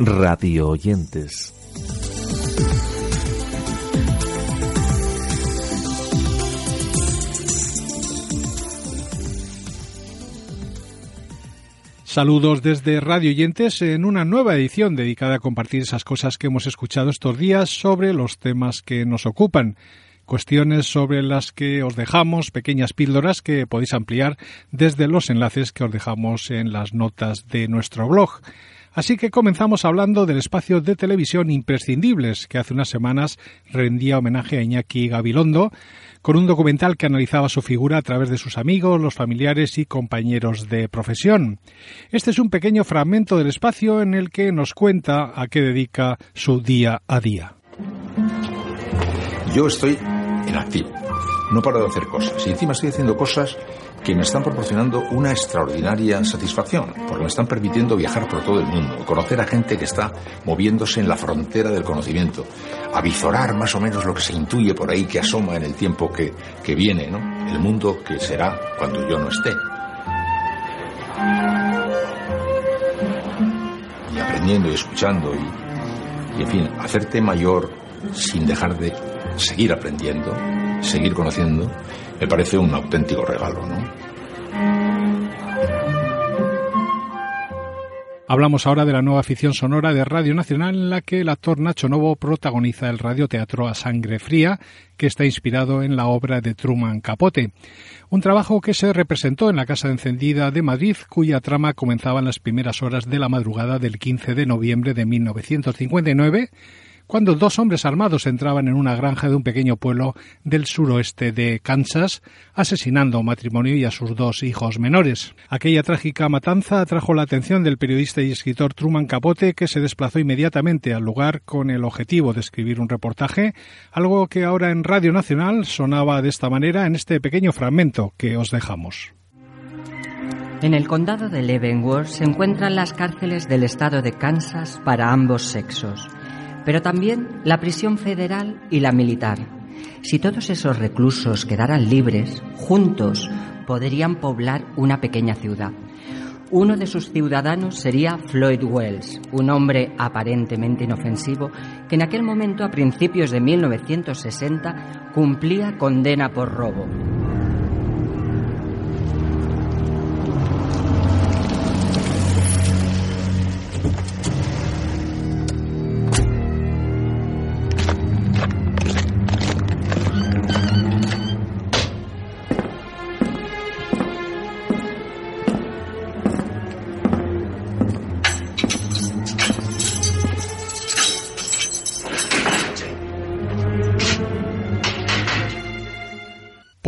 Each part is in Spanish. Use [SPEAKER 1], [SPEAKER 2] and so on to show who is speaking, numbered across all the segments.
[SPEAKER 1] Radio oyentes.
[SPEAKER 2] Saludos desde Radio Oyentes en una nueva edición dedicada a compartir esas cosas que hemos escuchado estos días sobre los temas que nos ocupan cuestiones sobre las que os dejamos pequeñas píldoras que podéis ampliar desde los enlaces que os dejamos en las notas de nuestro blog. Así que comenzamos hablando del espacio de televisión imprescindibles que hace unas semanas rendía homenaje a Iñaki Gabilondo con un documental que analizaba su figura a través de sus amigos, los familiares y compañeros de profesión. Este es un pequeño fragmento del espacio en el que nos cuenta a qué dedica su día a día.
[SPEAKER 3] Yo estoy en activo. No paro de hacer cosas. Y encima estoy haciendo cosas que me están proporcionando una extraordinaria satisfacción, porque me están permitiendo viajar por todo el mundo, conocer a gente que está moviéndose en la frontera del conocimiento, avizorar más o menos lo que se intuye por ahí que asoma en el tiempo que, que viene, ¿no? El mundo que será cuando yo no esté. Y aprendiendo y escuchando y, y en fin, hacerte mayor sin dejar de seguir aprendiendo, seguir conociendo, me parece un auténtico regalo, ¿no?
[SPEAKER 2] Hablamos ahora de la nueva ficción sonora de Radio Nacional en la que el actor Nacho Novo protagoniza el radioteatro A Sangre Fría, que está inspirado en la obra de Truman Capote. Un trabajo que se representó en la Casa Encendida de Madrid, cuya trama comenzaba en las primeras horas de la madrugada del 15 de noviembre de 1959 cuando dos hombres armados entraban en una granja de un pequeño pueblo del suroeste de Kansas, asesinando a un matrimonio y a sus dos hijos menores. Aquella trágica matanza atrajo la atención del periodista y escritor Truman Capote, que se desplazó inmediatamente al lugar con el objetivo de escribir un reportaje, algo que ahora en Radio Nacional sonaba de esta manera en este pequeño fragmento que os dejamos.
[SPEAKER 4] En el condado de Leavenworth se encuentran las cárceles del estado de Kansas para ambos sexos pero también la prisión federal y la militar. Si todos esos reclusos quedaran libres, juntos podrían poblar una pequeña ciudad. Uno de sus ciudadanos sería Floyd Wells, un hombre aparentemente inofensivo que en aquel momento, a principios de 1960, cumplía condena por robo.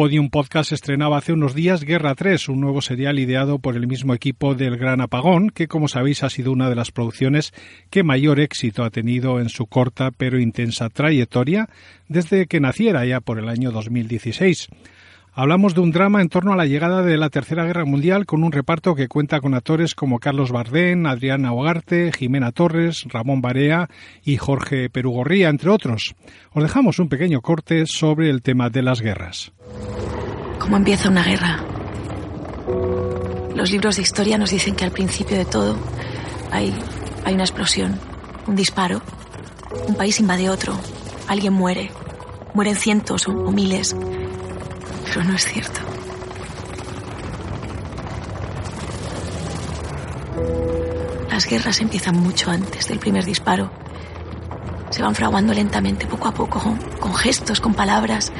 [SPEAKER 2] Podium Podcast estrenaba hace unos días Guerra 3, un nuevo serial ideado por el mismo equipo del Gran Apagón, que como sabéis ha sido una de las producciones que mayor éxito ha tenido en su corta pero intensa trayectoria desde que naciera ya por el año 2016. Hablamos de un drama en torno a la llegada de la Tercera Guerra Mundial con un reparto que cuenta con actores como Carlos Bardén, Adriana Hogarte, Jimena Torres, Ramón Barea y Jorge Perugorría, entre otros. Os dejamos un pequeño corte sobre el tema de las guerras.
[SPEAKER 5] ¿Cómo empieza una guerra? Los libros de historia nos dicen que al principio de todo hay, hay una explosión, un disparo, un país invade otro, alguien muere, mueren cientos o miles pero no es cierto. Las guerras empiezan mucho antes del primer disparo. Se van fraguando lentamente, poco a poco, con gestos, con palabras,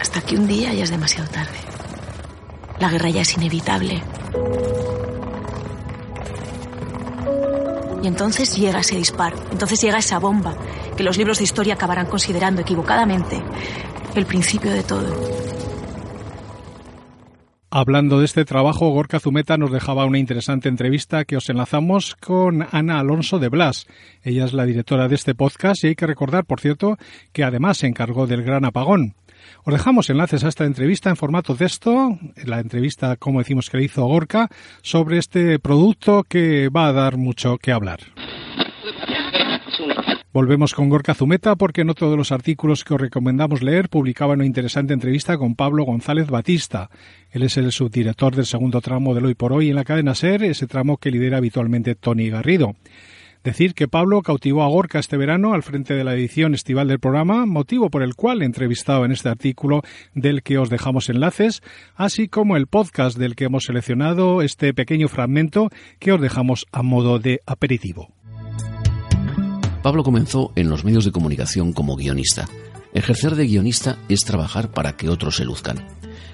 [SPEAKER 5] hasta que un día ya es demasiado tarde. La guerra ya es inevitable. Y entonces llega ese disparo, entonces llega esa bomba, que los libros de historia acabarán considerando equivocadamente el principio de todo.
[SPEAKER 2] Hablando de este trabajo, Gorka Zumeta nos dejaba una interesante entrevista que os enlazamos con Ana Alonso de Blas. Ella es la directora de este podcast y hay que recordar, por cierto, que además se encargó del gran apagón. Os dejamos enlaces a esta entrevista en formato texto, la entrevista, como decimos, que le hizo Gorka, sobre este producto que va a dar mucho que hablar. Volvemos con Gorka Zumeta porque en otro de los artículos que os recomendamos leer publicaba una interesante entrevista con Pablo González Batista. Él es el subdirector del segundo tramo del Hoy por Hoy en la cadena SER, ese tramo que lidera habitualmente Tony Garrido. Decir que Pablo cautivó a Gorka este verano al frente de la edición estival del programa, motivo por el cual entrevistado en este artículo del que os dejamos enlaces, así como el podcast del que hemos seleccionado este pequeño fragmento que os dejamos a modo de aperitivo.
[SPEAKER 1] Pablo comenzó en los medios de comunicación como guionista. Ejercer de guionista es trabajar para que otros se luzcan.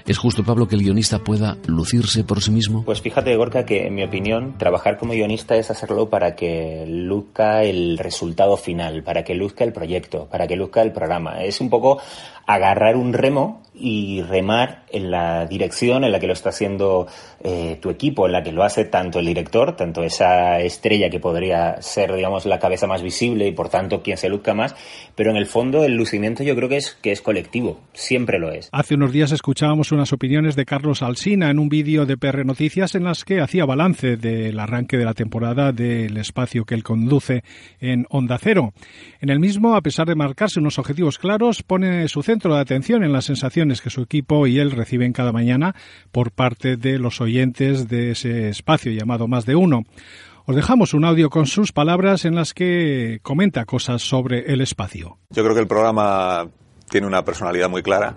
[SPEAKER 1] ¿Es justo, Pablo, que el guionista pueda lucirse por sí mismo?
[SPEAKER 6] Pues fíjate, Gorka, que en mi opinión, trabajar como guionista es hacerlo para que luzca el resultado final, para que luzca el proyecto, para que luzca el programa. Es un poco agarrar un remo y remar en la dirección en la que lo está haciendo eh, tu equipo, en la que lo hace tanto el director, tanto esa estrella que podría ser, digamos, la cabeza más visible y por tanto quien se luzca más, pero en el fondo el lucimiento yo creo que es, que es colectivo, siempre lo es.
[SPEAKER 2] Hace unos días escuchábamos unas opiniones de Carlos Alsina en un vídeo de PR Noticias en las que hacía balance del arranque de la temporada del espacio que él conduce en Onda Cero. En el mismo, a pesar de marcarse unos objetivos claros, pone su centro de atención en las sensaciones que su equipo y él reciben cada mañana por parte de los oyentes de ese espacio llamado Más de Uno. Os dejamos un audio con sus palabras en las que comenta cosas sobre el espacio.
[SPEAKER 7] Yo creo que el programa tiene una personalidad muy clara,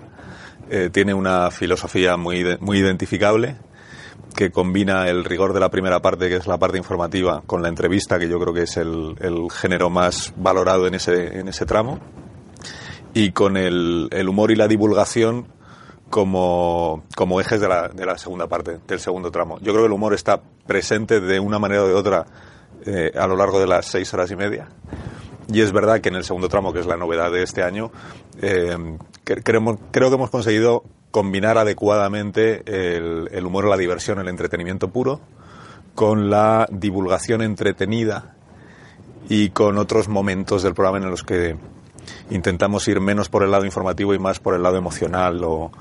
[SPEAKER 7] eh, tiene una filosofía muy, muy identificable que combina el rigor de la primera parte, que es la parte informativa, con la entrevista, que yo creo que es el, el género más valorado en ese, en ese tramo, y con el, el humor y la divulgación como, como ejes de la, de la, segunda parte, del segundo tramo. Yo creo que el humor está presente de una manera o de otra eh, a lo largo de las seis horas y media. Y es verdad que en el segundo tramo, que es la novedad de este año, eh, creo, creo que hemos conseguido combinar adecuadamente el, el humor, la diversión, el entretenimiento puro, con la divulgación entretenida y con otros momentos del programa en los que intentamos ir menos por el lado informativo y más por el lado emocional o,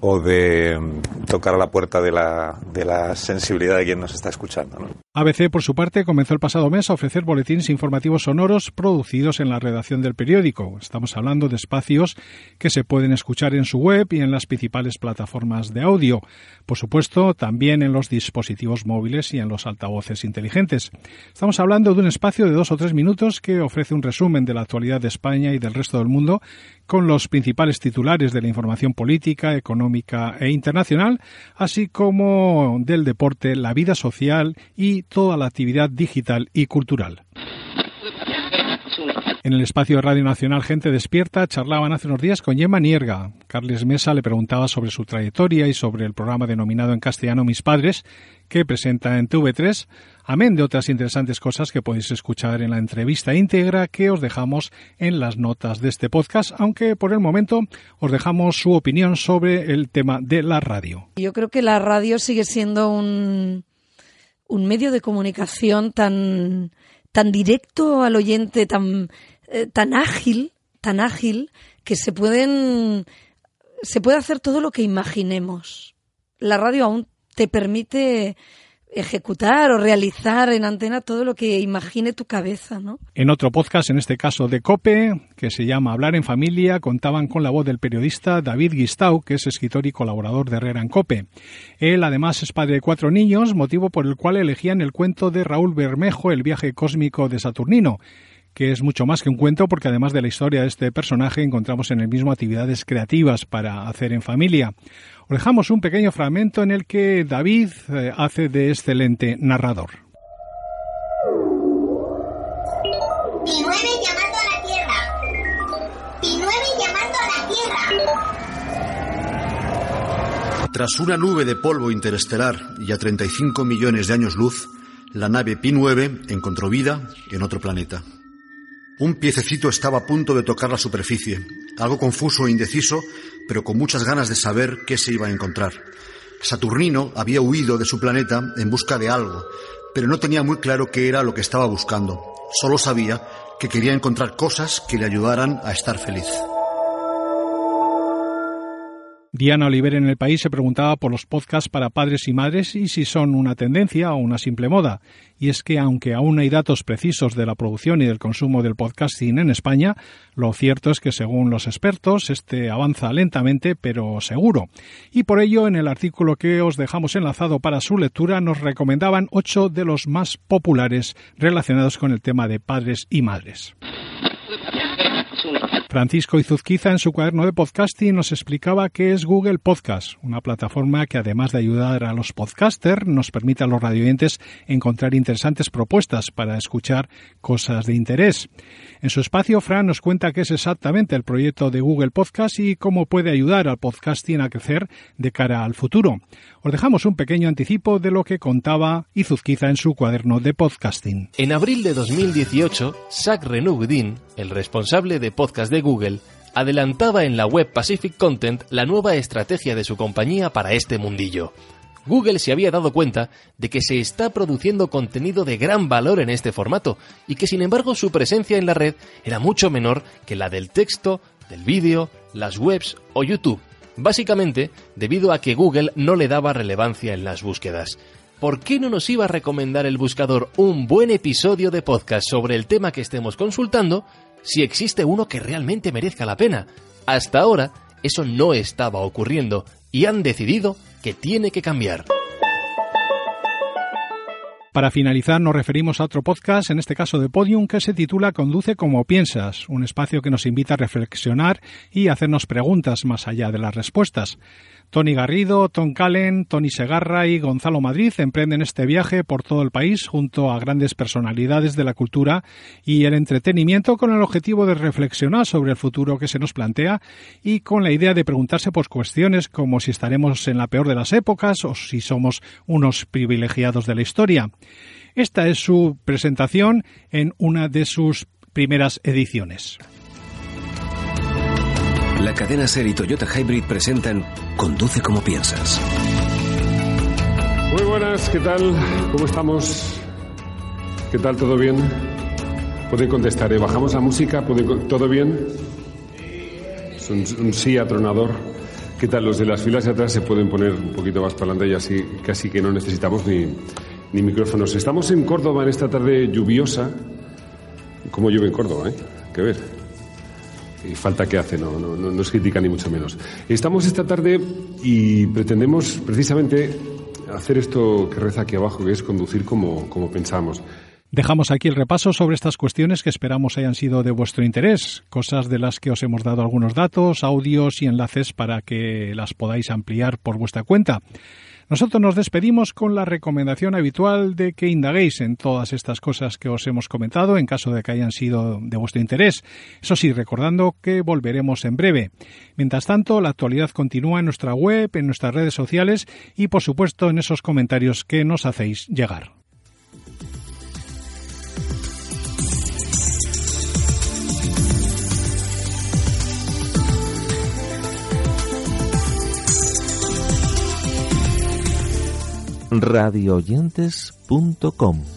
[SPEAKER 7] o de mm, tocar a la puerta de la, de la sensibilidad de quien nos está escuchando. ¿no?
[SPEAKER 2] ABC, por su parte, comenzó el pasado mes a ofrecer boletines informativos sonoros producidos en la redacción del periódico. Estamos hablando de espacios que se pueden escuchar en su web y en las principales plataformas de audio. Por supuesto, también en los dispositivos móviles y en los altavoces inteligentes. Estamos hablando de un espacio de dos o tres minutos que ofrece un resumen de la actualidad de España y del resto del mundo con los principales titulares de la información política, económica e internacional, así como del deporte, la vida social y toda la actividad digital y cultural. En el espacio de Radio Nacional Gente Despierta charlaban hace unos días con Gemma Nierga. Carles Mesa le preguntaba sobre su trayectoria y sobre el programa denominado en castellano Mis Padres, que presenta en TV3, amén de otras interesantes cosas que podéis escuchar en la entrevista íntegra que os dejamos en las notas de este podcast, aunque por el momento os dejamos su opinión sobre el tema de la radio.
[SPEAKER 8] Yo creo que la radio sigue siendo un, un medio de comunicación tan, tan directo al oyente, tan eh, tan ágil, tan ágil, que se pueden, se puede hacer todo lo que imaginemos. La radio aún te permite ejecutar o realizar en antena todo lo que imagine tu cabeza, ¿no?
[SPEAKER 2] En otro podcast, en este caso de COPE, que se llama Hablar en Familia, contaban con la voz del periodista David Guistau, que es escritor y colaborador de Herrera en COPE. Él además es padre de cuatro niños, motivo por el cual elegían el cuento de Raúl Bermejo, El viaje cósmico de Saturnino que es mucho más que un cuento porque además de la historia de este personaje encontramos en el mismo actividades creativas para hacer en familia. Os dejamos un pequeño fragmento en el que David eh, hace de excelente narrador.
[SPEAKER 9] Pinueve llamando a la Tierra. Pinueve llamando a la Tierra.
[SPEAKER 10] Tras una nube de polvo interestelar y a 35 millones de años luz, la nave Pi 9 encontró vida en otro planeta. Un piececito estaba a punto de tocar la superficie, algo confuso e indeciso, pero con muchas ganas de saber qué se iba a encontrar. Saturnino había huido de su planeta en busca de algo, pero no tenía muy claro qué era lo que estaba buscando. Solo sabía que quería encontrar cosas que le ayudaran a estar feliz.
[SPEAKER 2] Diana Oliver en el país se preguntaba por los podcasts para padres y madres y si son una tendencia o una simple moda. Y es que aunque aún hay datos precisos de la producción y del consumo del podcasting en España, lo cierto es que según los expertos este avanza lentamente pero seguro. Y por ello en el artículo que os dejamos enlazado para su lectura nos recomendaban ocho de los más populares relacionados con el tema de padres y madres. Francisco Izuzquiza en su cuaderno de podcasting nos explicaba qué es Google Podcast, una plataforma que además de ayudar a los podcasters nos permite a los radioyentes encontrar interesantes propuestas para escuchar cosas de interés. En su espacio, Fran nos cuenta qué es exactamente el proyecto de Google Podcast y cómo puede ayudar al podcasting a crecer de cara al futuro. Os dejamos un pequeño anticipo de lo que contaba Izuzquiza en su cuaderno de podcasting.
[SPEAKER 11] En abril de 2018, Zach Renugudin, el responsable de podcast de Google, adelantaba en la web Pacific Content la nueva estrategia de su compañía para este mundillo. Google se había dado cuenta de que se está produciendo contenido de gran valor en este formato y que sin embargo su presencia en la red era mucho menor que la del texto, del vídeo, las webs o YouTube, básicamente debido a que Google no le daba relevancia en las búsquedas. ¿Por qué no nos iba a recomendar el buscador un buen episodio de podcast sobre el tema que estemos consultando si existe uno que realmente merezca la pena. Hasta ahora eso no estaba ocurriendo y han decidido que tiene que cambiar.
[SPEAKER 2] Para finalizar, nos referimos a otro podcast, en este caso de Podium, que se titula Conduce como piensas, un espacio que nos invita a reflexionar y hacernos preguntas más allá de las respuestas. Tony Garrido, Tom Callen, Tony Segarra y Gonzalo Madrid emprenden este viaje por todo el país junto a grandes personalidades de la cultura y el entretenimiento con el objetivo de reflexionar sobre el futuro que se nos plantea y con la idea de preguntarse por cuestiones como si estaremos en la peor de las épocas o si somos unos privilegiados de la historia. Esta es su presentación en una de sus primeras ediciones.
[SPEAKER 12] La cadena Ser y Toyota Hybrid presentan Conduce como piensas.
[SPEAKER 13] Muy buenas, ¿qué tal? ¿Cómo estamos? ¿Qué tal? ¿Todo bien? Pueden contestar, ¿eh? ¿bajamos la música? ¿Todo bien? Es un, sí atronador. ¿Qué tal? Los de las filas de atrás se pueden poner un poquito más para adelante y así casi que no necesitamos ni, ni micrófonos. Estamos en Córdoba en esta tarde lluviosa. ¿Cómo llueve en Córdoba, eh? Que ver y falta que hace, no, no, no, es crítica ni mucho menos. Estamos esta tarde y pretendemos precisamente hacer esto que reza aquí abajo, que es conducir como, como pensamos.
[SPEAKER 2] Dejamos aquí el repaso sobre estas cuestiones que esperamos hayan sido de vuestro interés, cosas de las que os hemos dado algunos datos, audios y enlaces para que las podáis ampliar por vuestra cuenta. Nosotros nos despedimos con la recomendación habitual de que indaguéis en todas estas cosas que os hemos comentado en caso de que hayan sido de vuestro interés. Eso sí, recordando que volveremos en breve. Mientras tanto, la actualidad continúa en nuestra web, en nuestras redes sociales y, por supuesto, en esos comentarios que nos hacéis llegar.
[SPEAKER 14] radioyentes.com